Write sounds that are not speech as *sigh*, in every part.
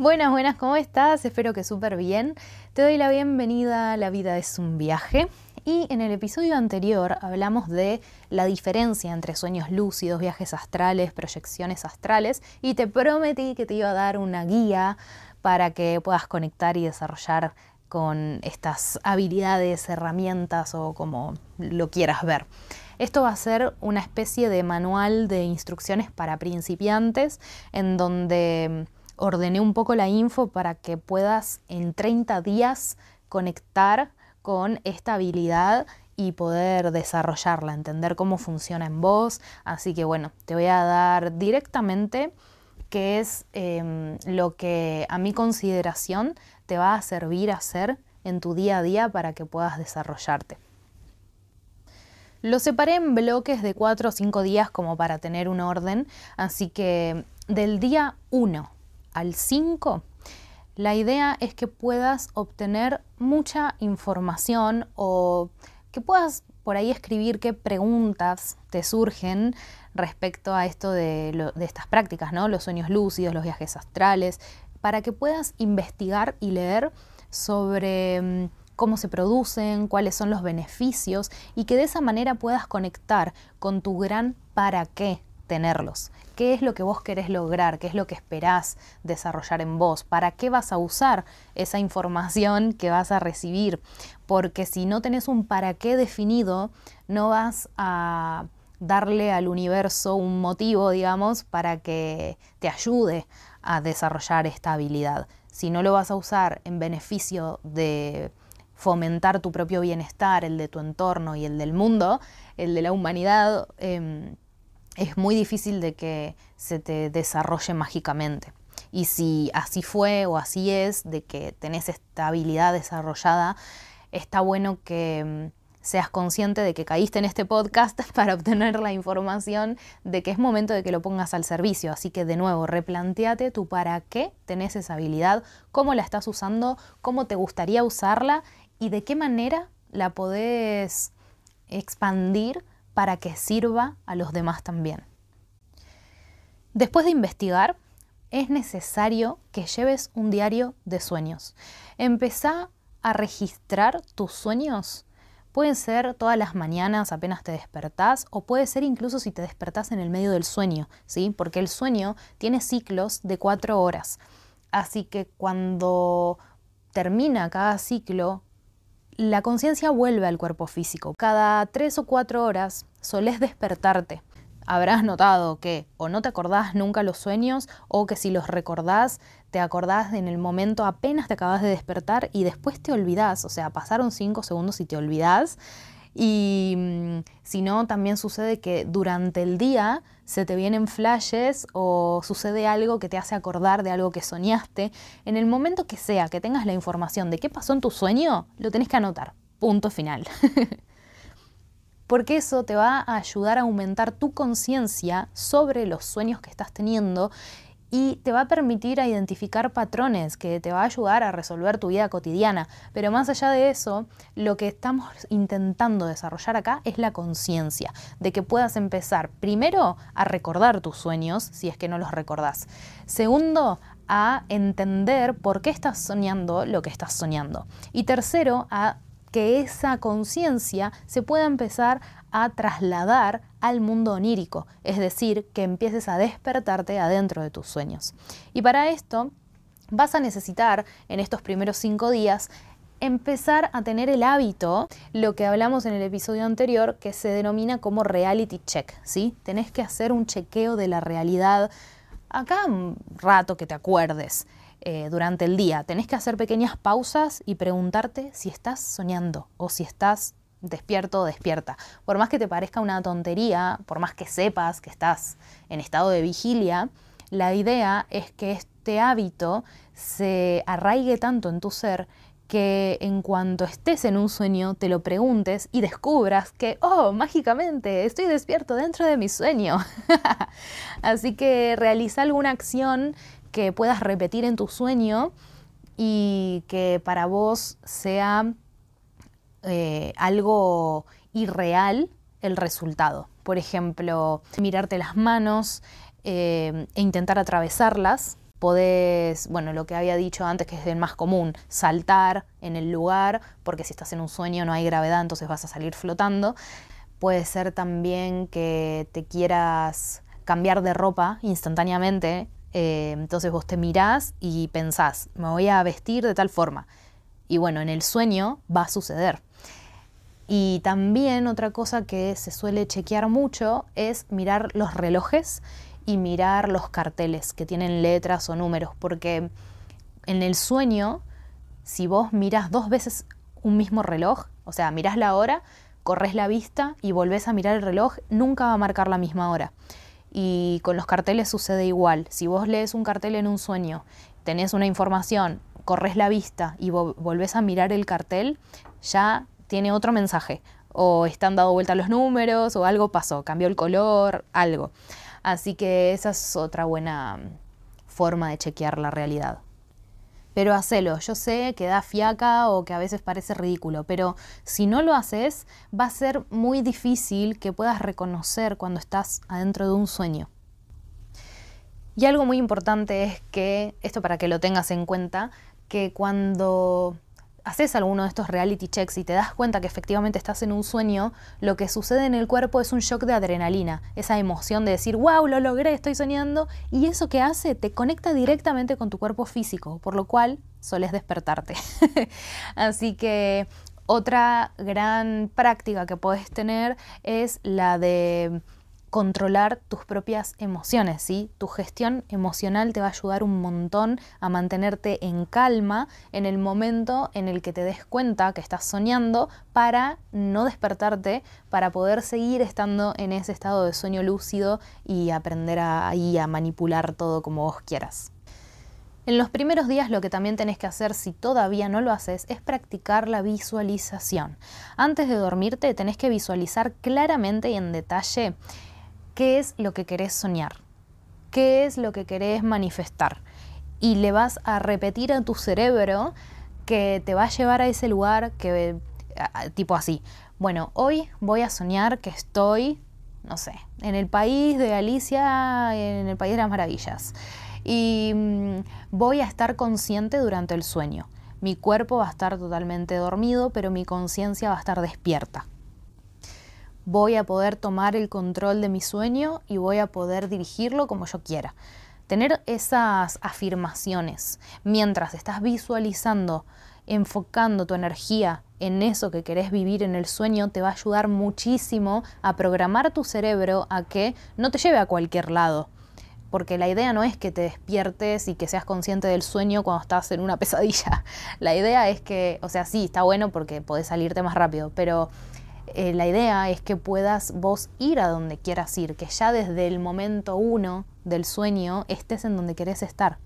Buenas, buenas, ¿cómo estás? Espero que súper bien. Te doy la bienvenida a La vida es un viaje. Y en el episodio anterior hablamos de la diferencia entre sueños lúcidos, viajes astrales, proyecciones astrales y te prometí que te iba a dar una guía para que puedas conectar y desarrollar con estas habilidades, herramientas o como lo quieras ver. Esto va a ser una especie de manual de instrucciones para principiantes en donde ordené un poco la info para que puedas en 30 días conectar con esta habilidad y poder desarrollarla, entender cómo funciona en vos. Así que bueno, te voy a dar directamente qué es em, lo que a mi consideración te va a servir a hacer en tu día a día para que puedas desarrollarte. Lo separé en bloques de 4 o 5 días como para tener un orden, así que del día 1 al 5, la idea es que puedas obtener mucha información o que puedas por ahí escribir qué preguntas te surgen respecto a esto de, estas prácticas, ¿no? Los sueños lúcidos, los viajes astrales, para que puedas investigar y leer sobre mm, cómo se producen, cuáles son los beneficios y que de esa manera puedas conectar con tu gran para qué tenerlos. ¿Qué es lo que vos querés lograr? ¿Qué es lo que esperás desarrollar en vos? ¿Para qué vas a usar esa información que vas a recibir? Porque si no tenés un para qué definido, no vas a darle al universo un motivo, digamos, para que te ayude a desarrollar esta habilidad. Si no lo vas a usar en beneficio de fomentar tu propio bienestar, el de tu entorno y el del mundo, el de la humanidad, em, es muy difícil de que se te desarrolle mágicamente. Y si así fue o así es, de que tenés esta habilidad desarrollada, está bueno que mm, seas consciente de que caíste en este podcast *laughs* para obtener la información de que es momento de que lo pongas al servicio. Así que de nuevo, replanteate tú para qué tenés esa habilidad, cómo la estás usando, cómo te gustaría usarla y de qué manera la podés expandir para que sirva a los demás también. Después de investigar, es necesario que lleves un diario de sueños. Empezá a registrar tus sueños. Pueden ser todas las mañanas apenas te despertás o puede ser incluso si te despertás en el medio del sueño, ¿sí? Porque el sueño tiene ciclos de cuatro horas. Así que cuando termina cada ciclo, la conciencia vuelve al cuerpo físico. Cada tres o cuatro horas solés despertarte. Habrás notado que o no te acordás nunca los sueños o que si los recordás, te acordás en el momento apenas te acabas de despertar y después te olvidás. O sea, pasaron cinco segundos y te olvidás. Y mm, si no, también sucede que durante el día se te vienen flashes o sucede algo que te hace acordar de algo que soñaste. En el momento que sea que tengas la información de qué pasó en tu sueño, lo tenés que anotar. Punto final. *laughs* Porque eso te va a ayudar a aumentar tu conciencia sobre los sueños que estás teniendo y te va a permitir identificar patrones que te va a ayudar a resolver tu vida cotidiana. Pero más allá de eso, lo que estamos intentando desarrollar acá es la conciencia, de que puedas empezar primero a recordar tus sueños, si es que no los recordás. Segundo, a entender por qué estás soñando lo que estás soñando. Y tercero, a que esa conciencia se pueda empezar a trasladar al mundo onírico, es decir, que empieces a despertarte adentro de tus sueños. Y para esto vas a necesitar en estos primeros cinco días empezar a tener el hábito, lo que hablamos en el episodio anterior, que se denomina como reality check, ¿sí? Tenés que hacer un chequeo de la realidad acá un rato que te acuerdes. Eh, durante el día. Tenés que hacer pequeñas pausas y preguntarte si estás soñando o si estás despierto o despierta. Por más que te parezca una tontería, por más que sepas que estás en estado de vigilia, La idea es que este hábito se arraigue tanto en tu ser que en cuanto estés en un sueño te lo preguntes y descubras que, oh, mágicamente, estoy despierto dentro de mi sueño. *laughs* Así que realiza alguna acción que puedas repetir en tu sueño y que para vos sea eh, algo irreal el resultado. Por ejemplo, mirarte las manos eh, e intentar atravesarlas Podés, bueno, lo que había dicho antes, que es el más común, saltar en el lugar, porque si estás en un sueño no hay gravedad, entonces vas a salir flotando. Puede ser también que te quieras cambiar de ropa instantáneamente, eh, entonces vos te mirás y pensás, me voy a vestir de tal forma. Y bueno, en el sueño va a suceder. Y también otra cosa que se suele chequear mucho es mirar los relojes y mirar los carteles que tienen letras o números, porque en el sueño, si vos miras dos veces un mismo reloj, o sea, mirás la hora, corres la vista y volvés a mirar el reloj, nunca va a marcar la misma hora. Y con los carteles sucede igual. Si vos lees un cartel en un sueño, tenés una información, corres la vista y volvés a mirar el cartel, ya tiene otro mensaje. O están dado vuelta los números, o algo pasó, cambió el color, algo. Así que esa es otra buena forma de chequear la realidad. Pero hacelo, yo sé que da fiaca o que a veces parece ridículo, pero si no lo haces, va a ser muy difícil que puedas reconocer cuando estás adentro de un sueño. Y algo muy importante es que, esto para que lo tengas en cuenta, que cuando haces alguno de estos reality checks y te das cuenta que efectivamente estás en un sueño, lo que sucede en el cuerpo es un shock de adrenalina, esa emoción de decir, wow, lo logré, estoy soñando, y eso que hace te conecta directamente con tu cuerpo físico, por lo cual soles despertarte. *laughs* Así que otra gran práctica que puedes tener es la de controlar tus propias emociones, ¿sí? Tu gestión emocional te va a ayudar un montón a mantenerte en calma en el momento en el que te des cuenta que estás soñando para no despertarte, para poder seguir estando en ese estado de sueño lúcido y aprender ahí a manipular todo como vos quieras. En los primeros días lo que también tenés que hacer si todavía no lo haces es practicar la visualización. Antes de dormirte tenés que visualizar claramente y en detalle qué es lo que querés soñar, qué es lo que querés manifestar. Y le vas a repetir a tu cerebro que te va a llevar a ese lugar que, tipo así, bueno, hoy voy a soñar que estoy, no sé, en el país de Alicia, en el país de las maravillas. Y mm, voy a estar consciente durante el sueño. Mi cuerpo va a estar totalmente dormido, pero mi conciencia va a estar despierta voy a poder tomar el control de mi sueño y voy a poder dirigirlo como yo quiera. Tener esas afirmaciones mientras estás visualizando, enfocando tu energía en eso que querés vivir en el sueño, te va a ayudar muchísimo a programar tu cerebro a que no te lleve a cualquier lado. Porque la idea no es que te despiertes y que seas consciente del sueño cuando estás en una *laughs* pesadilla. La idea es que, o sea, sí, está bueno porque podés salirte más rápido, pero eh, la idea es que puedas vos ir a donde quieras ir, que ya desde el momento uno del sueño estés en donde querés estar.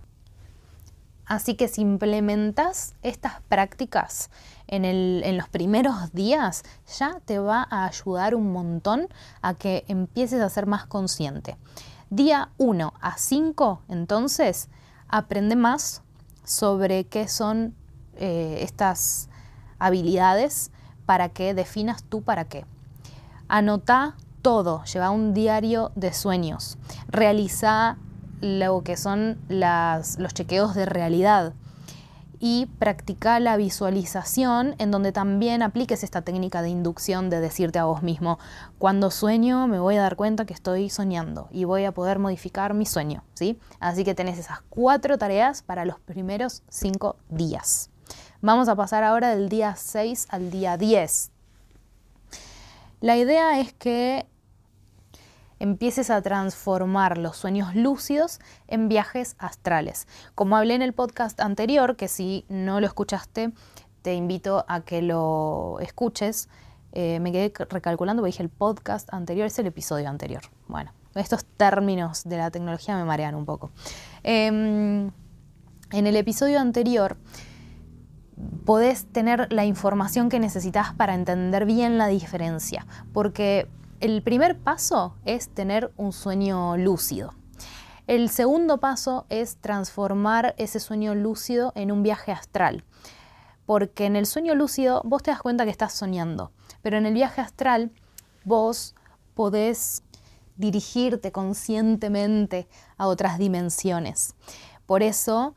Así que si implementas estas prácticas en, en, los primeros días, ya te va a ayudar un montón a que empieces a ser más consciente. Día 1 a 5, entonces, aprende más sobre qué son eh, estas habilidades para que definas tú para qué. Anota todo, lleva un diario de sueños, realiza lo que son los chequeos de realidad y practica la visualización en donde también apliques esta técnica de inducción de decirte a vos mismo, cuando sueño me voy a dar cuenta que estoy soñando y voy a poder modificar mi sueño, ¿sí? Así que tenés esas cuatro tareas para los primeros cinco días. Vamos a pasar ahora del día 6 al día 10. La idea es que empieces a transformar los sueños lúcidos en viajes astrales. Como hablé en el podcast anterior, que si no lo escuchaste, te invito a que lo escuches. Eh, me quedé recalculando porque dije el podcast anterior, es el episodio anterior. Bueno, estos términos de la tecnología me marean un poco. Em, en el episodio anterior podés tener la información que necesitas para entender bien la diferencia, porque el primer paso es tener un sueño lúcido. El segundo paso es transformar ese sueño lúcido en un viaje astral, porque en el sueño lúcido vos te das cuenta que estás soñando, pero en el viaje astral vos podés dirigirte conscientemente a otras dimensiones. Por eso,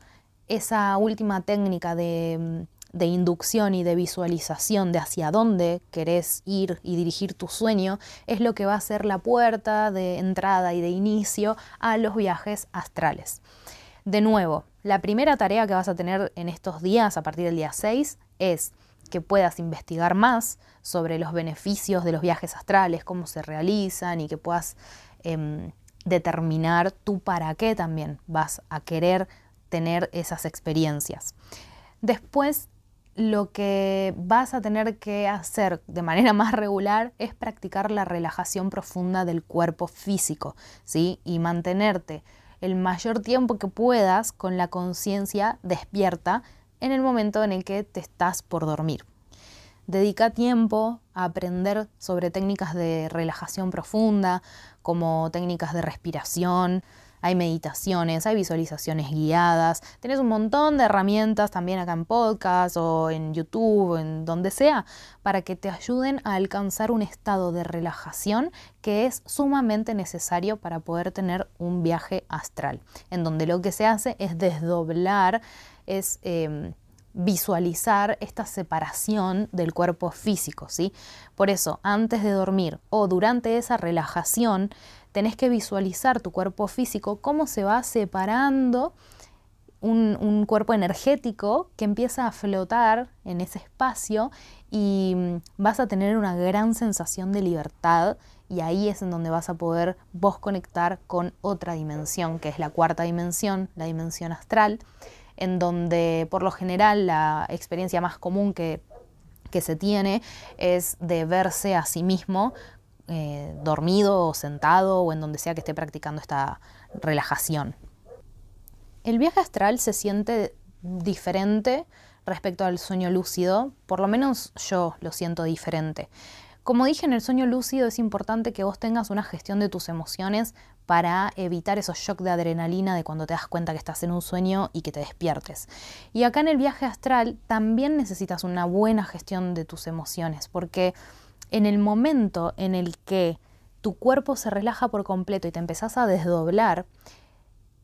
esa última técnica de, inducción y de visualización de hacia dónde querés ir y dirigir tu sueño es lo que va a ser la puerta de entrada y de inicio a los viajes astrales. De nuevo, la primera tarea que vas a tener en estos días, a partir del día 6, es que puedas investigar más sobre los beneficios de los viajes astrales, cómo se realizan y que puedas em, determinar tú para qué también vas a querer tener esas experiencias. Después, lo que vas a tener que hacer de manera *laughs* más regular es practicar la relajación profunda del cuerpo físico, ¿sí? Y mantenerte el mayor tiempo que puedas con la conciencia despierta en el momento en el que te estás por dormir. Dedica tiempo a aprender sobre técnicas de relajación profunda, como técnicas de respiración, hay meditaciones, hay visualizaciones guiadas, tienes un montón de herramientas también acá en podcast o en YouTube, en donde sea, para que te ayuden a alcanzar un estado de relajación que es sumamente necesario para poder tener un viaje astral, en donde lo que se hace es desdoblar, es... Em, visualizar esta separación del cuerpo físico, ¿sí? Por eso, antes de dormir o durante esa relajación, tenés que visualizar tu cuerpo físico, cómo se va separando un, cuerpo energético que empieza a flotar en ese espacio y mm, vas a tener una gran sensación de libertad y ahí es en donde vas a poder vos conectar con otra dimensión, que es la cuarta dimensión, la dimensión astral, en donde por lo general la experiencia más común que, que se tiene es de verse a sí mismo eh, dormido o sentado o en donde sea que esté practicando esta relajación. El viaje astral se siente diferente respecto al sueño lúcido, por lo menos yo lo siento diferente. Como dije, en el sueño lúcido es importante que vos tengas una gestión de tus emociones para evitar esos shocks de adrenalina de cuando te das cuenta que estás en un sueño y que te despiertes. Y acá en el viaje astral también necesitas una buena gestión de tus emociones, porque en el momento en el que tu cuerpo se relaja por completo y te empezás a desdoblar,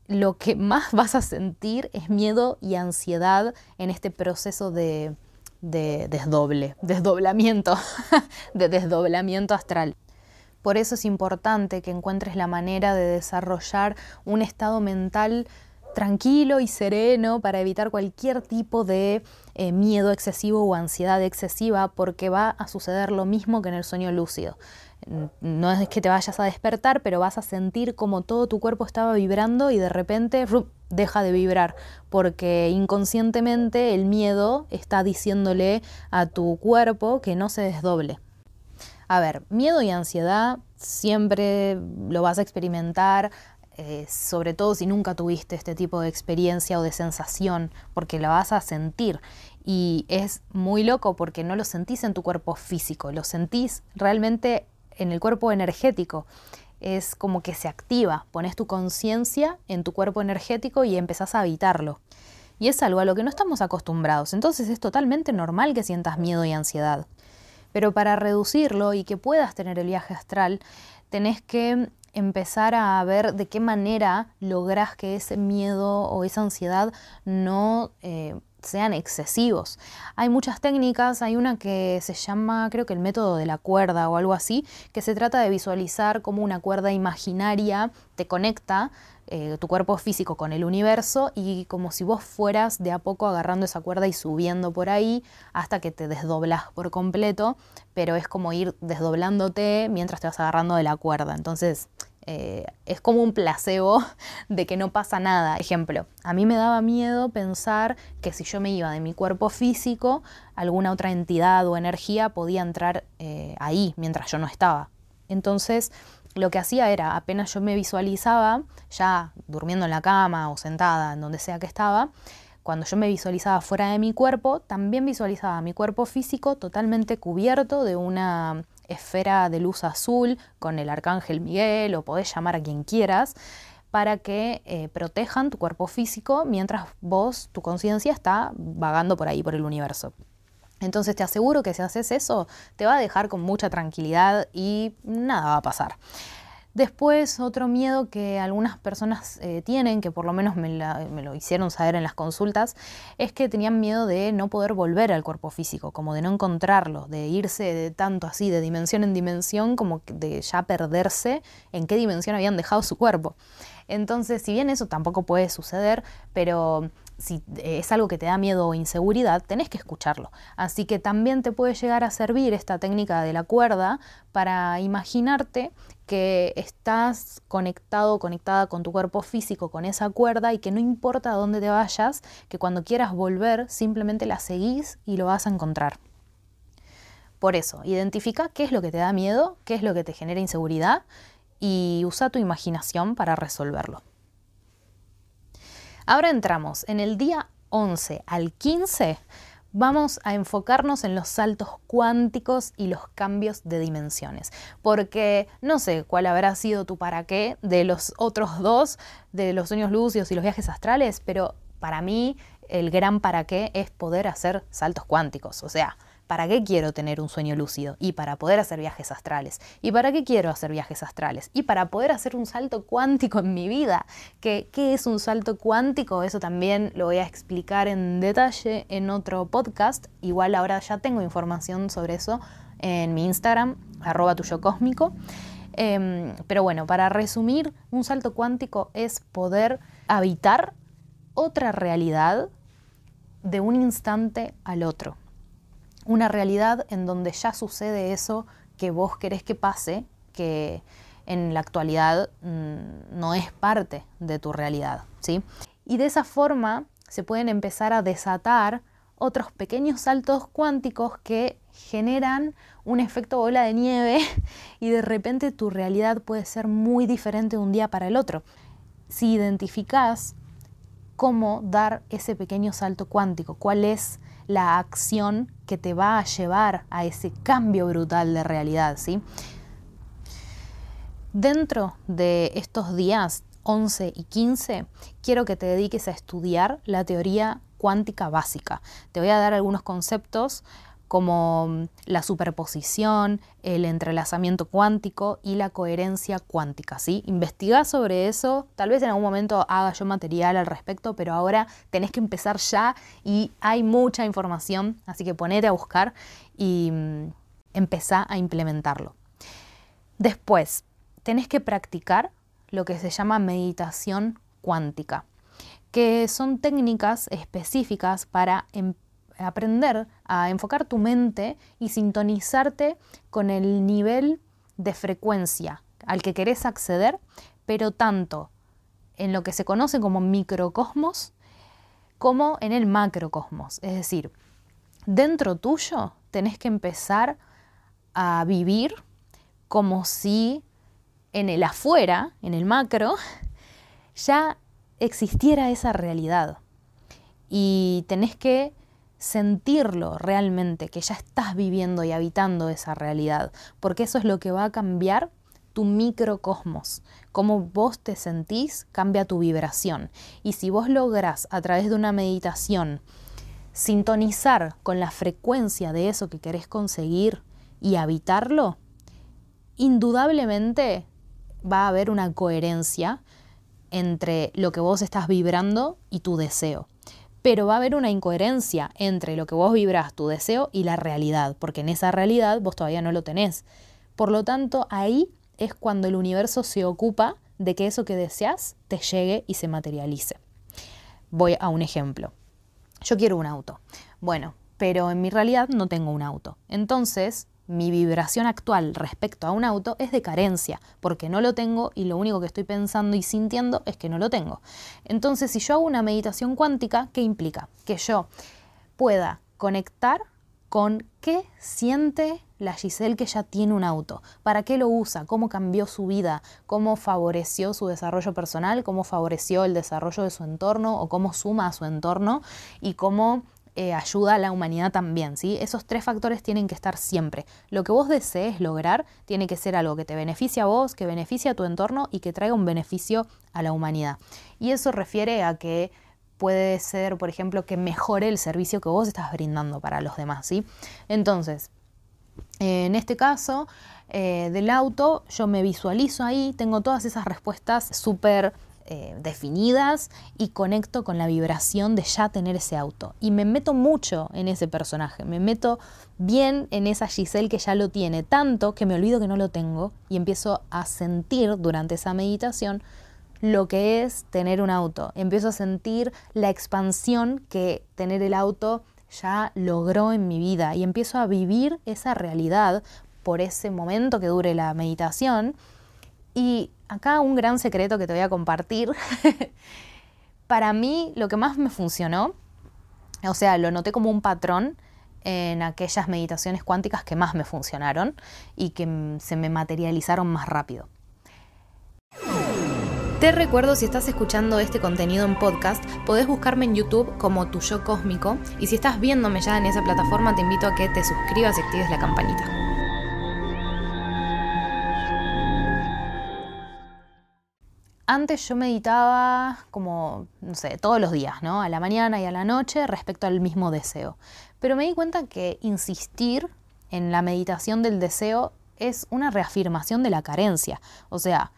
lo que *laughs* más vas a sentir es miedo y ansiedad en este proceso de, desdoble, desdoblamiento, *laughs* de desdoblamiento astral. Por eso es importante que encuentres la manera de desarrollar un estado mental tranquilo y sereno para evitar cualquier tipo de eh, miedo excesivo o ansiedad excesiva porque va a suceder lo mismo que en el sueño lúcido. No es que te vayas a despertar, pero vas a sentir como todo tu cuerpo estaba vibrando y de repente deja de vibrar, porque inconscientemente el miedo está diciéndole a tu cuerpo que no se desdoble. A ver, miedo y ansiedad siempre lo vas a experimentar eh, sobre todo si nunca tuviste este tipo de experiencia o de sensación, porque la vas a sentir. Y es muy loco porque no lo sentís en tu cuerpo físico, lo sentís realmente en el cuerpo energético. Es como que se activa, pones tu conciencia en tu cuerpo energético y empezás a habitarlo. Y es algo a lo que no estamos acostumbrados, entonces es totalmente normal que sientas miedo y ansiedad. Pero para reducirlo y que puedas tener el viaje astral, tenés que empezar a ver de qué manera logras que ese miedo o esa ansiedad no eh, sean excesivos. Hay muchas técnicas, hay una que se llama, creo que el método de la cuerda o algo así, que se trata de visualizar cómo una cuerda imaginaria te conecta eh, tu cuerpo físico con el universo y como si vos fueras de a poco agarrando esa cuerda y subiendo por ahí hasta que te desdoblas por completo, pero es como ir desdoblándote mientras te vas agarrando de la cuerda. Entonces eh, es como un placebo de que no pasa nada. Ejemplo, a mí me daba miedo pensar que si yo me iba de mi cuerpo físico, alguna otra entidad o energía podía entrar eh, ahí mientras yo no estaba. Entonces, lo que hacía era, apenas yo me visualizaba, ya durmiendo en la cama o sentada, en donde sea que estaba, cuando yo me visualizaba fuera de mi cuerpo, también visualizaba mi cuerpo físico totalmente cubierto de una esfera de luz azul con el arcángel Miguel o podés llamar a quien quieras para que eh, protejan tu cuerpo físico mientras vos, tu conciencia está vagando por ahí, por el universo. Entonces te aseguro que si haces eso, te va a dejar con mucha tranquilidad y nada va a pasar. Después, otro miedo que algunas personas eh, tienen, que por lo menos me, lo hicieron saber en las consultas, es que tenían miedo de no poder volver al cuerpo físico, como de no encontrarlo, de irse de tanto así, de dimensión en dimensión, como de ya perderse en qué dimensión habían dejado su cuerpo. Entonces, si bien eso tampoco puede suceder, pero si es algo que te da miedo o inseguridad, tenés que escucharlo. Así que también te puede llegar a servir esta técnica de la cuerda para imaginarte que estás conectado, conectada con tu cuerpo físico, con esa cuerda y que no importa a dónde te vayas, que cuando quieras volver simplemente la seguís y lo vas a encontrar. Por eso, identifica qué es lo que te da miedo, qué es lo que te genera inseguridad y usa tu imaginación para resolverlo. Ahora entramos en el día 11 al 15. Vamos a enfocarnos en los saltos cuánticos y los cambios de dimensiones, porque no sé cuál habrá sido tu para qué de los otros dos, de los sueños lúcidos y los viajes astrales, pero para mí el gran para qué es poder hacer saltos cuánticos, o sea, ¿Para qué quiero tener un sueño lúcido? Y para poder hacer viajes astrales. ¿Y para qué quiero hacer viajes astrales? Y para poder hacer un salto cuántico en mi vida. ¿Qué, qué es un salto cuántico? Eso también lo voy a explicar en detalle en otro podcast. Igual ahora ya tengo información sobre eso en mi Instagram, arroba tuyo cósmico. Em, pero bueno, para resumir, un salto cuántico es poder habitar otra realidad de un instante al otro una realidad en donde ya sucede eso que vos querés que pase, que en la actualidad mm, no es parte de tu realidad, ¿sí? Y de esa forma se pueden empezar a desatar otros pequeños saltos cuánticos que generan un efecto bola de nieve *laughs* y de repente tu realidad puede ser muy diferente de un día para el otro. Si identificás cómo dar ese pequeño salto cuántico, cuál es la acción que te va a llevar a ese cambio brutal de realidad, ¿sí? Dentro de estos días 11 y 15, quiero que te dediques a estudiar la teoría cuántica básica. Te voy a dar algunos conceptos como mm, la superposición, el entrelazamiento cuántico y la coherencia cuántica. ¿sí? Investiga sobre eso, tal vez en algún momento haga yo material al respecto, pero ahora tenés que empezar ya y hay mucha información, así que ponete a buscar y mm, empezá a implementarlo. Después, tenés que practicar lo que se llama meditación cuántica, que son técnicas específicas para empezar aprender a enfocar tu mente y sintonizarte con el nivel de frecuencia al que querés acceder, pero tanto en lo que se conoce como microcosmos como en el macrocosmos. Es decir, dentro tuyo tenés que empezar a vivir como si en el afuera, en el macro, ya existiera esa realidad. Y tenés que sentirlo realmente, que ya estás viviendo y habitando esa realidad, porque eso es lo que va a cambiar tu microcosmos. Cómo vos te sentís cambia tu vibración. Y si vos logras a través de una meditación sintonizar con la frecuencia de eso que querés conseguir y habitarlo, indudablemente va a haber una coherencia entre lo que vos estás vibrando y tu deseo pero va a haber una incoherencia entre lo que vos vibras, tu deseo, y la realidad, porque en esa realidad vos todavía no lo tenés. Por lo tanto, ahí es cuando el universo se ocupa de que eso que deseas te llegue y se materialice. Voy a un ejemplo. Yo quiero un auto. Bueno, pero en mi realidad no tengo un auto. Entonces, mi vibración actual respecto a un auto es de carencia, porque no lo tengo y lo único que estoy pensando y sintiendo es que no lo tengo. Entonces, si yo hago una meditación cuántica, ¿qué implica? Que yo pueda conectar con qué siente la Giselle que ya tiene un auto, para qué lo usa, cómo cambió su vida, cómo favoreció su desarrollo personal, cómo favoreció el desarrollo de su entorno o cómo suma a su entorno y cómo eh, ayuda a la humanidad también, ¿sí? Esos tres factores tienen que estar siempre. Lo que vos desees lograr tiene que ser algo que te beneficie a vos, que beneficie a tu entorno y que traiga un beneficio a la humanidad. Y eso refiere a que puede ser, por ejemplo, que mejore el servicio que vos estás brindando para los demás, ¿sí? Entonces, en este caso eh, del auto, yo me visualizo ahí, tengo todas esas respuestas súper eh, definidas y conecto con la vibración de ya tener ese auto. Y me meto mucho en ese personaje, me meto bien en esa Giselle que ya lo tiene, tanto que me olvido que no lo tengo y empiezo a sentir durante esa meditación lo que es tener un auto. Empiezo a sentir la expansión que tener el auto ya logró en mi vida y empiezo a vivir esa realidad por ese momento que dure la meditación. Y acá un gran secreto que te voy a compartir. *laughs* Para mí lo que más me funcionó, o sea, lo noté como un patrón en aquellas meditaciones cuánticas que más me funcionaron y que se me materializaron más rápido. Te recuerdo si estás escuchando este contenido en podcast, podés buscarme en YouTube como Tu Yo Cósmico y si estás viéndome ya en esa plataforma te invito a que te suscribas y actives la campanita. Antes yo meditaba como, no sé, todos los días, ¿no? A la mañana y a la noche respecto al mismo deseo. Pero me di cuenta que insistir en la meditación del deseo es una reafirmación de la carencia. O sea,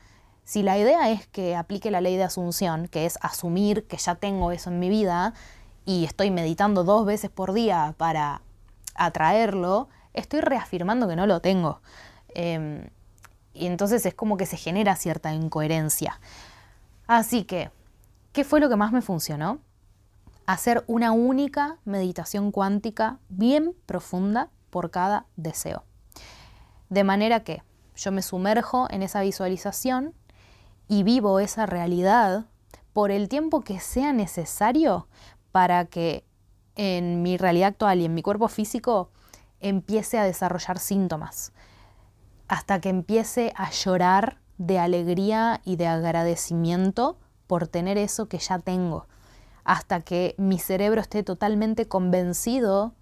si la idea es que aplique la ley de asunción, que es asumir que ya tengo eso en mi vida y estoy meditando dos veces por día para atraerlo, estoy reafirmando que no lo tengo. Em, y entonces es como que se genera cierta incoherencia. Así que, ¿qué fue lo que más me funcionó? Hacer una única meditación cuántica bien profunda por cada deseo. De manera que yo me sumerjo en esa visualización y vivo esa realidad por el tiempo que sea necesario para que en mi realidad actual y en mi cuerpo físico empiece a desarrollar síntomas, hasta que empiece a llorar de alegría y de agradecimiento por tener eso que ya tengo, hasta que mi cerebro esté totalmente convencido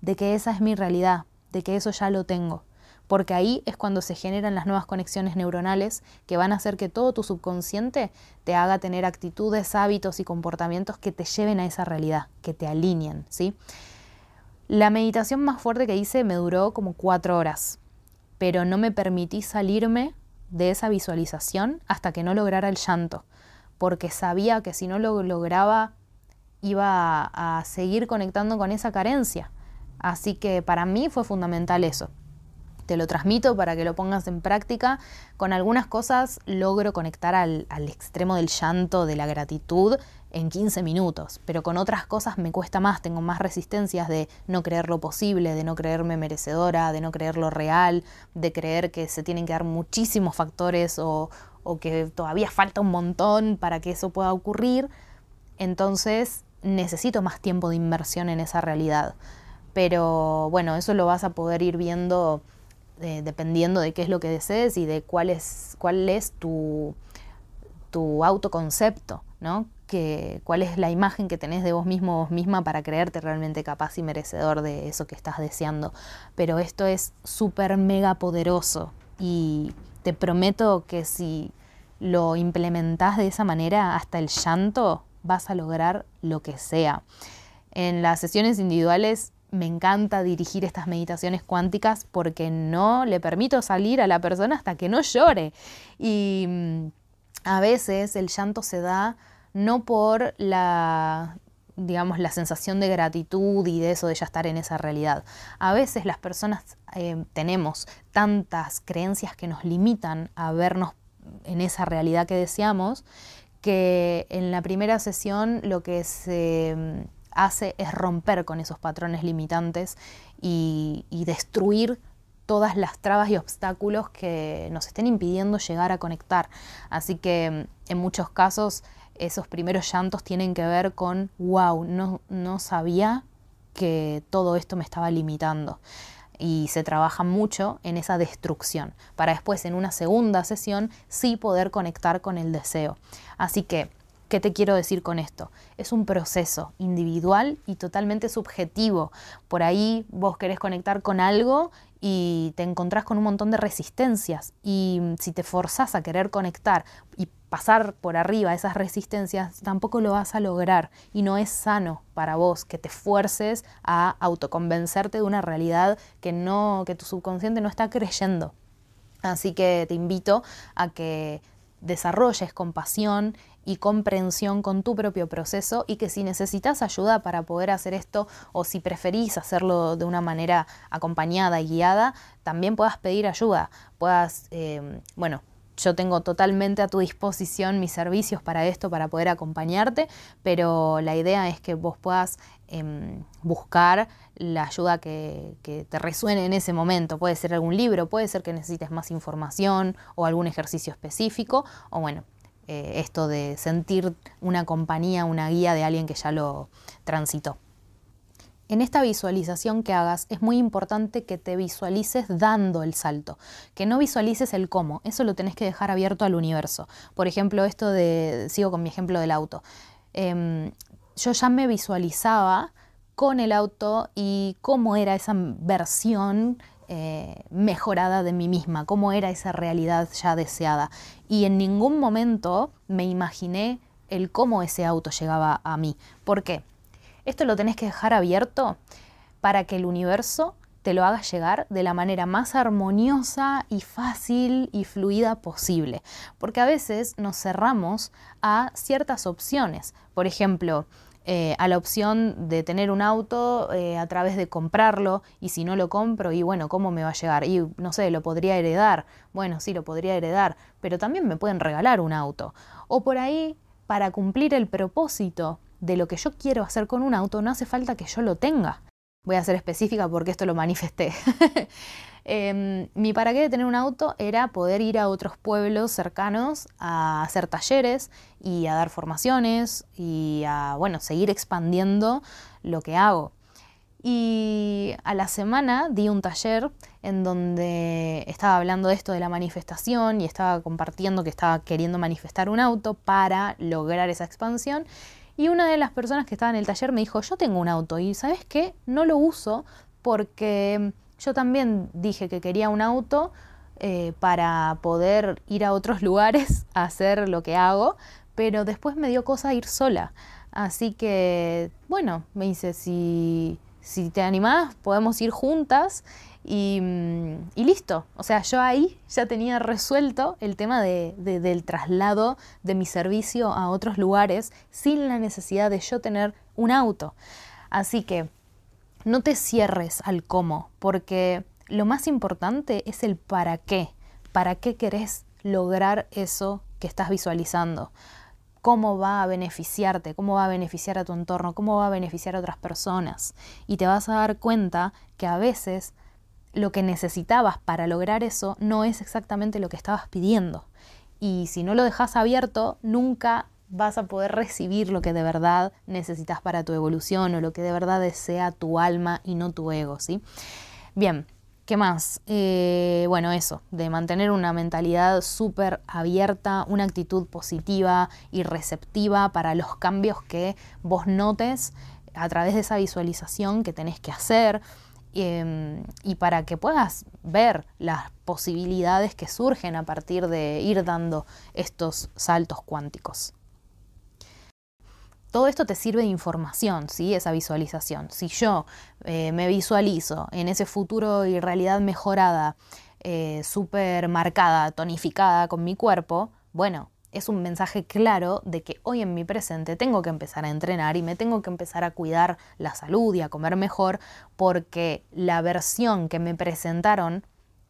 de que esa es mi realidad, de que eso ya lo tengo. Porque ahí es cuando se generan las nuevas conexiones neuronales que van a hacer que todo tu subconsciente te haga tener actitudes, hábitos y comportamientos que te lleven a esa realidad, que te alineen, ¿sí? La meditación más fuerte que hice me duró como cuatro horas, pero no me permití salirme de esa visualización hasta que no lograra el llanto, porque sabía que si no lo lograba iba a seguir conectando con esa carencia. Así que para mí fue fundamental eso te lo transmito para que lo pongas en práctica. Con algunas cosas logro conectar al, extremo del llanto, de la gratitud, en 15 minutos, pero con otras cosas me cuesta más, tengo más resistencias de no creer lo posible, de no creerme merecedora, de no creer lo real, de creer que se tienen que dar muchísimos factores o, o que todavía falta un montón para que eso pueda ocurrir. Entonces necesito más tiempo de inversión en esa realidad. Pero bueno, eso lo vas a poder ir viendo dependiendo de qué es lo que desees y de cuál es, cuál es tu, tu autoconcepto, ¿no? Cuál es la imagen que tenés de vos mismo vos misma para creerte realmente capaz y merecedor de eso que estás deseando. Pero esto es súper mega poderoso y te prometo que si lo implementás de esa manera hasta el llanto, vas a lograr lo que sea. En las sesiones individuales me encanta dirigir estas meditaciones cuánticas porque no le permito salir a la persona hasta que no llore. Y mm, a veces el llanto se da no por la digamos, la sensación de gratitud y de eso de ya estar en esa realidad. A veces las personas eh, tenemos tantas creencias que nos limitan a vernos en esa realidad que deseamos, que en la primera sesión lo que se mm, hace es romper con esos patrones limitantes y, destruir todas las trabas y obstáculos que nos estén impidiendo llegar a conectar. Así que en muchos casos esos primeros llantos tienen que ver con, wow, no, no sabía que todo esto me estaba limitando. Y se trabaja mucho en esa destrucción, para después en una segunda sesión sí poder conectar con el deseo. Así que ¿Qué te quiero decir con esto? Es un proceso individual y totalmente subjetivo. Por ahí vos querés conectar con algo y te encontrás con un montón de resistencias. Y si te forzás a querer conectar y pasar por arriba esas resistencias, tampoco lo vas a lograr. Y no es sano para vos que te fuerces a autoconvencerte de una realidad que no, que tu subconsciente no está creyendo. Así que te invito a que desarrolles compasión y comprensión con tu propio proceso y que si necesitas ayuda para poder hacer esto o si preferís hacerlo de una manera acompañada y guiada, también puedas pedir ayuda, puedas, eh, bueno, yo tengo totalmente a tu disposición mis servicios para esto, para poder acompañarte, pero la idea es que vos puedas em, buscar la ayuda que, que, te resuene en ese momento. Puede ser algún libro, puede ser que necesites más información o algún ejercicio específico, o bueno, eh, esto de sentir una compañía, una guía de alguien que ya lo transitó. En esta visualización que hagas es muy importante que te visualices dando el salto, que no visualices el cómo, eso lo tenés que dejar abierto al universo. Por ejemplo, esto de, sigo con mi ejemplo del auto, em, yo ya me visualizaba con el auto y cómo era esa versión eh, mejorada de mí misma, cómo era esa realidad ya deseada. Y en ningún momento me imaginé el cómo ese auto llegaba a mí. ¿Por qué? Esto lo tenés que dejar abierto para que el universo te lo haga llegar de la manera más armoniosa y fácil y fluida posible. Porque a veces nos cerramos a ciertas opciones. Por ejemplo, eh, a la opción de tener un auto eh, a través de comprarlo y si no lo compro y bueno, ¿cómo me va a llegar? Y no sé, lo podría heredar. Bueno, sí, lo podría heredar, pero también me pueden regalar un auto. O por ahí, para cumplir el propósito de lo que yo quiero hacer con un auto, no hace falta que yo lo tenga. Voy a ser específica porque esto lo manifesté. *laughs* Em, mi para qué de tener un auto era poder ir a otros pueblos cercanos a hacer talleres y a dar formaciones y a, bueno, seguir expandiendo lo que hago. Y a la semana di un taller en donde estaba hablando de esto de la manifestación y estaba compartiendo que estaba queriendo manifestar un auto para lograr esa expansión. Y una de las personas que estaba en el taller me dijo, yo tengo un auto y ¿sabes qué? No lo uso porque yo también dije que quería un auto eh, para poder ir a otros *laughs* lugares a hacer lo que hago, pero después me dio cosa ir sola. Así que, bueno, me dice, si, si te animás, podemos ir juntas y, mm, y, listo. O sea, yo ahí ya tenía resuelto el tema de, del traslado de mi servicio a otros lugares sin la necesidad de yo tener un auto. Así que no te cierres al cómo, porque lo más importante es el para qué. ¿Para qué querés lograr eso que estás visualizando? ¿Cómo va a beneficiarte? ¿Cómo va a beneficiar a tu entorno? ¿Cómo va a beneficiar a otras personas? Y te vas a dar cuenta que a veces lo que necesitabas para lograr eso no es exactamente lo que estabas pidiendo. Y si no lo dejas abierto, nunca vas a poder recibir lo que de verdad necesitas para tu evolución o lo que de verdad desea tu alma y no tu ego, ¿sí? Bien, ¿qué más? Eh, bueno, eso, de mantener una mentalidad súper abierta, una actitud positiva y receptiva para los cambios que vos notes a través de esa visualización que tenés que hacer. Em, y para que puedas ver las posibilidades que surgen a partir de ir dando estos saltos cuánticos. Todo esto te sirve de información, ¿sí? esa visualización. Si yo eh, me visualizo en ese futuro y realidad mejorada, eh, súper marcada, tonificada con mi cuerpo, bueno, es un mensaje claro de que hoy en mi presente tengo que empezar a entrenar y me tengo que empezar a cuidar la salud y a comer mejor porque la versión que me presentaron,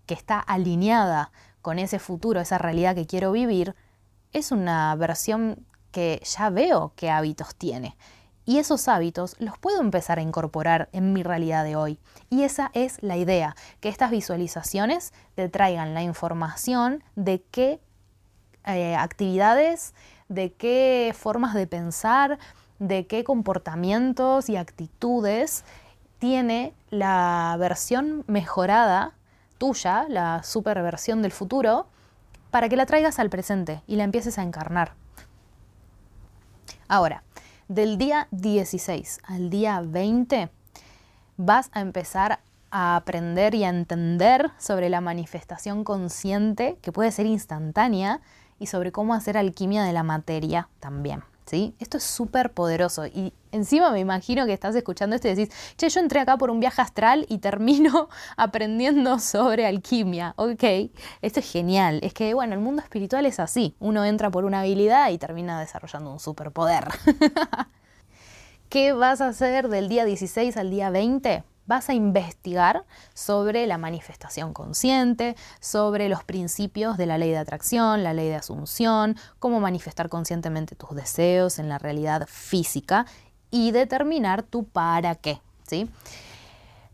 que está alineada con ese futuro, esa realidad que quiero vivir, es una versión que ya veo qué hábitos tiene. Y esos hábitos los puedo empezar a incorporar en mi realidad de hoy. Y esa es la idea, que estas visualizaciones te traigan la información de qué eh, actividades, de qué formas de pensar, de qué comportamientos y actitudes tiene la versión mejorada tuya, la superversión del futuro, para que la traigas al presente y la empieces a encarnar. Ahora, del día 16 al día 20 vas a empezar a aprender y a entender sobre la manifestación consciente, que puede ser instantánea, y sobre cómo hacer alquimia de la materia también. ¿Sí? Esto es súper poderoso y encima me imagino que estás escuchando esto y decís, che, yo entré acá por un viaje astral y termino *laughs* aprendiendo sobre alquimia. Ok, esto es genial. Es que, bueno, el mundo espiritual es así. Uno entra por una habilidad y termina desarrollando un superpoder. *laughs* ¿Qué vas a hacer del día 16 al día 20? Vas a investigar sobre la manifestación consciente, sobre los principios de la ley de atracción, la ley de asunción, cómo manifestar conscientemente tus deseos en la realidad física y determinar tu para qué. ¿sí?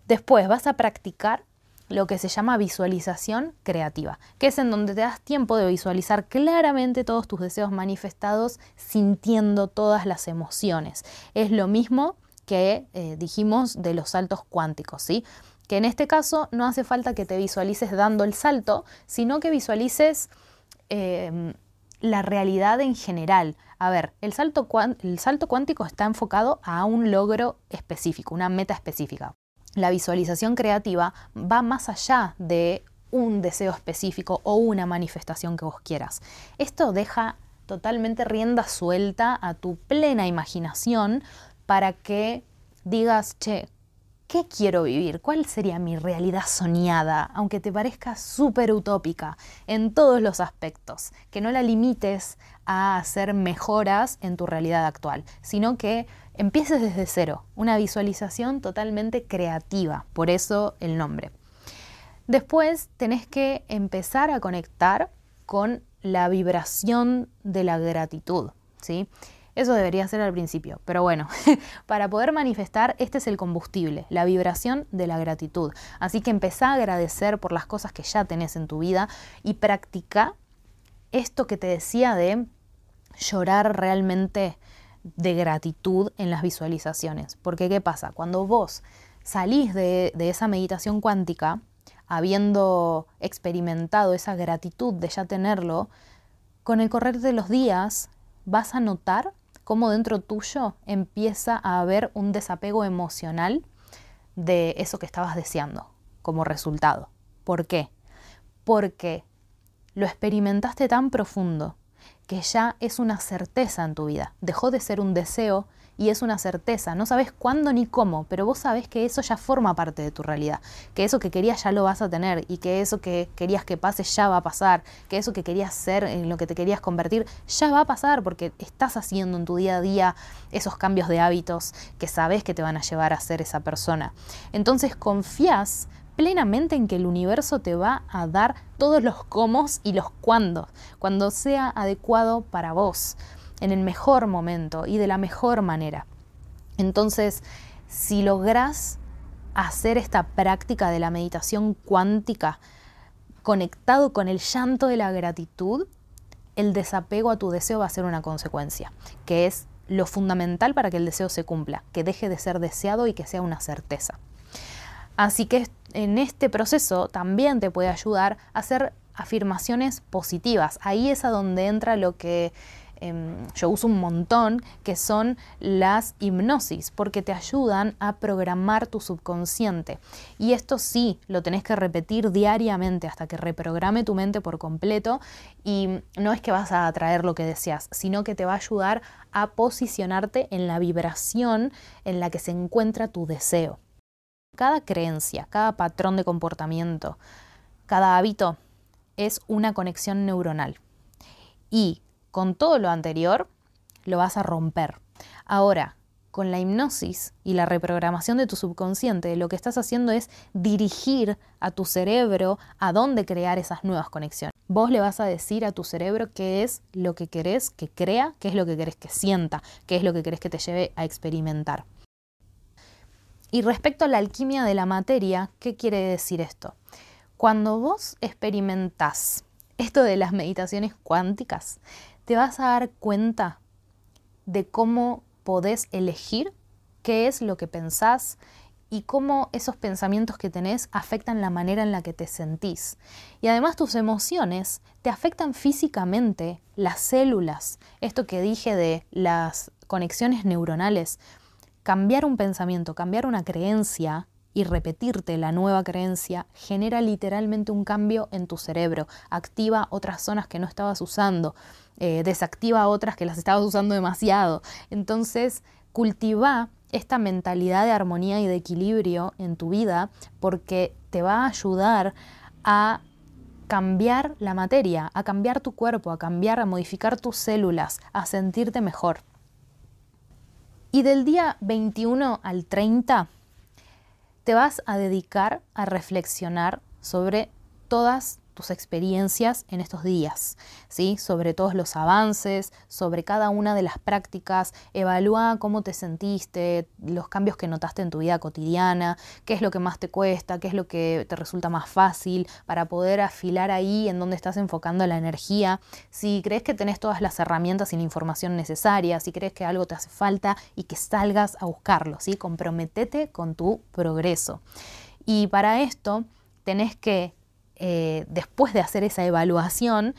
Después vas a practicar lo que se llama visualización creativa, que es en donde te das tiempo de visualizar claramente todos tus deseos manifestados sintiendo todas las emociones. Es lo mismo que eh, dijimos de los saltos cuánticos, ¿sí? Que en este caso no hace falta que te visualices dando el salto, sino que visualices em, la realidad en general. A ver, el salto, el salto cuántico está enfocado a un logro específico, una meta específica. La visualización creativa va más allá de un deseo específico o una manifestación que vos quieras. Esto deja totalmente rienda suelta a tu plena imaginación para que digas, che, ¿qué quiero vivir? ¿Cuál sería mi realidad soñada? Aunque te parezca súper utópica en todos los aspectos, que no la limites a hacer mejoras en tu realidad actual, sino que empieces desde cero, una visualización totalmente creativa, por eso el nombre. Después tenés que empezar a conectar con la vibración de la gratitud, ¿sí? Eso debería ser al principio, pero bueno, *laughs* para poder manifestar este es el combustible, la vibración de la gratitud. Así que empezá a agradecer por las cosas que ya tenés en tu vida y practica esto que te decía de llorar realmente de gratitud en las visualizaciones. Porque ¿qué pasa? Cuando vos salís de, de esa meditación cuántica, habiendo experimentado esa gratitud de ya tenerlo, con el correr de los días vas a notar cómo dentro tuyo empieza a haber un desapego emocional de eso que estabas deseando como resultado. ¿Por qué? Porque lo experimentaste tan profundo que ya es una certeza en tu vida. Dejó de ser un deseo y es una certeza. No sabes cuándo ni cómo, pero vos sabés que eso ya forma parte de tu realidad, que eso que querías ya lo vas a tener y que eso que querías que pase ya va a pasar, que eso que querías ser, en lo que te querías convertir, ya va a pasar porque estás haciendo en tu día a día esos cambios de hábitos que sabes que te van a llevar a ser esa persona. Entonces confías plenamente en que el universo te va a dar todos los cómo y los cuándo, cuando sea adecuado para vos en el mejor momento y de la mejor manera. Entonces, si logras hacer esta práctica de la meditación cuántica conectado con el llanto de la gratitud, el desapego a tu deseo va a ser una consecuencia, que es lo fundamental para que el deseo se cumpla, que deje de ser deseado y que sea una certeza. Así que en este proceso también te puede ayudar a hacer afirmaciones positivas. Ahí es a donde entra lo que Em, yo uso un montón, que son las hipnosis, porque te ayudan a programar tu subconsciente. Y esto sí, lo tenés que repetir diariamente hasta que reprograme tu mente por completo y no es que vas a atraer lo que deseas, sino que te va a ayudar a posicionarte en la vibración en la que se encuentra tu deseo. Cada creencia, cada patrón de comportamiento, cada hábito es una conexión neuronal. Y con todo lo anterior, lo vas a romper. Ahora, con la hipnosis y la reprogramación de tu subconsciente, lo que estás haciendo es dirigir a tu cerebro a dónde crear esas nuevas conexiones. Vos le vas a decir a tu cerebro qué es lo que querés que crea, qué es lo que querés que sienta, qué es lo que querés que te lleve a experimentar. Y respecto a la alquimia de la materia, ¿qué quiere decir esto? Cuando vos experimentás esto de las meditaciones cuánticas, te vas a dar cuenta de cómo podés elegir qué es lo que pensás y cómo esos pensamientos que tenés afectan la manera en la que te sentís. Y además tus emociones te afectan físicamente, las células, esto que dije de las conexiones neuronales. Cambiar un pensamiento, cambiar una creencia y repetirte la nueva creencia genera literalmente un cambio en tu cerebro, activa otras zonas que no estabas usando, eh, desactiva otras que las estabas usando demasiado. Entonces, cultiva esta mentalidad de armonía y de equilibrio en tu vida porque te va a ayudar a cambiar la materia, a cambiar tu cuerpo, a cambiar, a modificar tus células, a sentirte mejor. Y del día 21 al 30 te vas a dedicar a reflexionar sobre todas tus experiencias en estos días, ¿sí? sobre todos los avances, sobre cada una de las prácticas, evalúa cómo te sentiste, los cambios que notaste en tu vida cotidiana, qué es lo que más te cuesta, qué es lo que te resulta más fácil, para poder afilar ahí en donde estás enfocando la energía, si crees que tenés todas las herramientas y la información necesaria, si crees que algo te hace falta y que salgas a buscarlo, ¿sí? comprometete con tu progreso. Y para esto tenés que eh, después de hacer esa evaluación,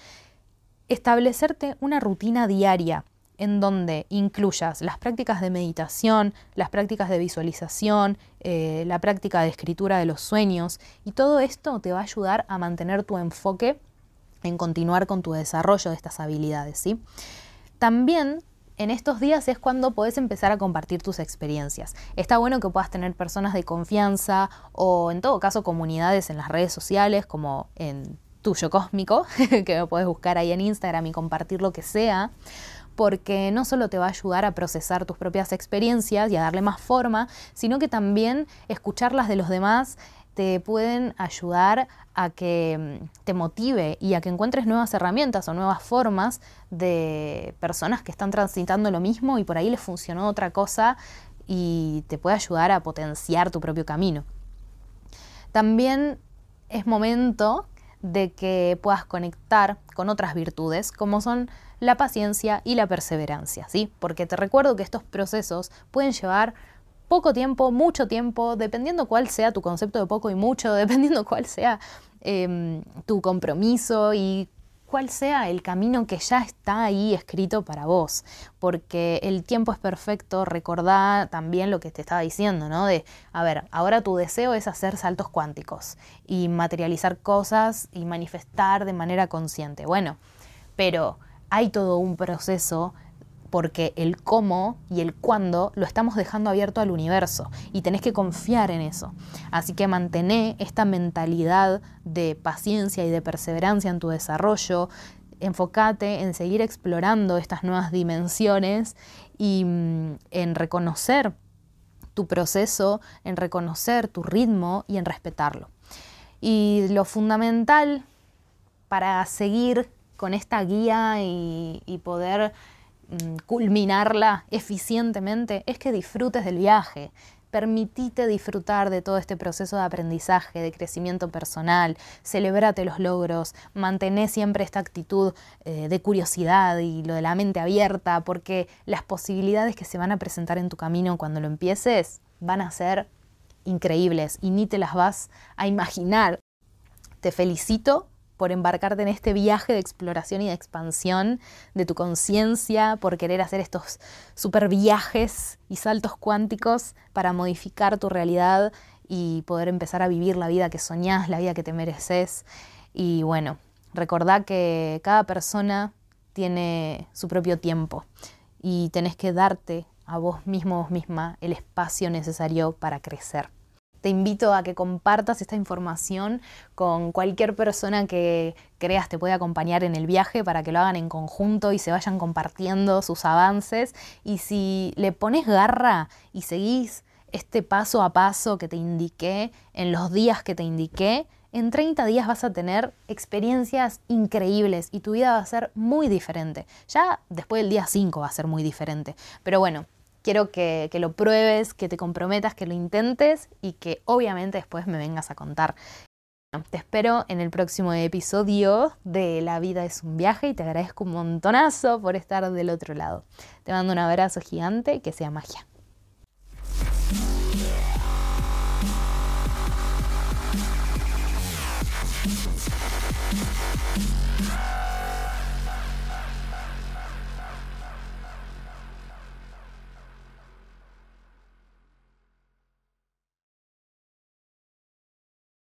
establecerte una rutina diaria en donde incluyas las prácticas de meditación, las prácticas de visualización, eh, la práctica de escritura de los sueños, y todo esto te va a ayudar a mantener tu enfoque en continuar con tu desarrollo de estas habilidades. ¿sí? También en estos días es cuando podés empezar a compartir tus experiencias. Está bueno que puedas tener personas de confianza o en todo caso comunidades en las redes sociales como en Tuyo Cósmico, *laughs* que me puedes buscar ahí en Instagram y compartir lo que sea porque no solo te va a ayudar a procesar tus propias experiencias y a darle más forma, sino que también escucharlas de los demás te pueden ayudar a que mm, te motive y a que encuentres nuevas herramientas o nuevas formas de personas que están transitando lo mismo y por ahí les funcionó otra cosa y te puede ayudar a potenciar tu propio camino. También es momento de que puedas conectar con otras virtudes como son la paciencia y la perseverancia, ¿sí? Porque te recuerdo que estos procesos pueden llevar poco tiempo, mucho tiempo, dependiendo cuál sea tu concepto de poco y mucho, *laughs* dependiendo cuál sea em, tu compromiso y cuál sea el camino que ya está ahí escrito para vos, porque el tiempo es perfecto, recordá también lo que te estaba diciendo, ¿no? De, a ver, ahora tu deseo es hacer saltos cuánticos y materializar cosas y manifestar de manera consciente. Bueno, pero hay todo un proceso porque el cómo y el cuándo lo estamos dejando abierto al universo y tenés que confiar en eso. Así que mantené esta mentalidad de paciencia y de perseverancia en tu desarrollo, enfócate en seguir explorando estas nuevas dimensiones y mm, en reconocer tu proceso, en reconocer tu ritmo y en respetarlo. Y lo fundamental para seguir con esta guía y, y poder culminarla eficientemente es que disfrutes del viaje. Permitite disfrutar de todo este proceso de aprendizaje, de crecimiento personal, celebrate los logros, mantén siempre esta actitud eh, de curiosidad y lo de la mente abierta, porque las posibilidades que se van a presentar en tu camino cuando lo empieces van a ser increíbles y ni te las vas a imaginar. Te felicito por embarcarte en este viaje de exploración y de expansión de tu conciencia, por querer hacer estos super viajes y saltos cuánticos para modificar tu realidad y poder empezar a vivir la vida que soñás, la vida que te mereces. Y bueno, recordá que cada persona tiene su propio tiempo y tenés que darte a vos mismo, vos misma, el espacio necesario para crecer. Te invito a que compartas esta información con cualquier persona que creas te puede acompañar en el viaje para que lo hagan en conjunto y se vayan compartiendo sus avances. Y si le pones garra y seguís este paso a paso que te indiqué en los días que te indiqué, en 30 días vas a tener experiencias increíbles y tu vida va a ser muy diferente. Ya después del día 5 va a ser muy diferente. Pero bueno, quiero que, lo pruebes, que te comprometas, que lo intentes y que obviamente después me vengas a contar. Te espero en el próximo episodio de La vida es un viaje y te agradezco un montonazo por estar del otro lado. Te mando un abrazo gigante que sea magia.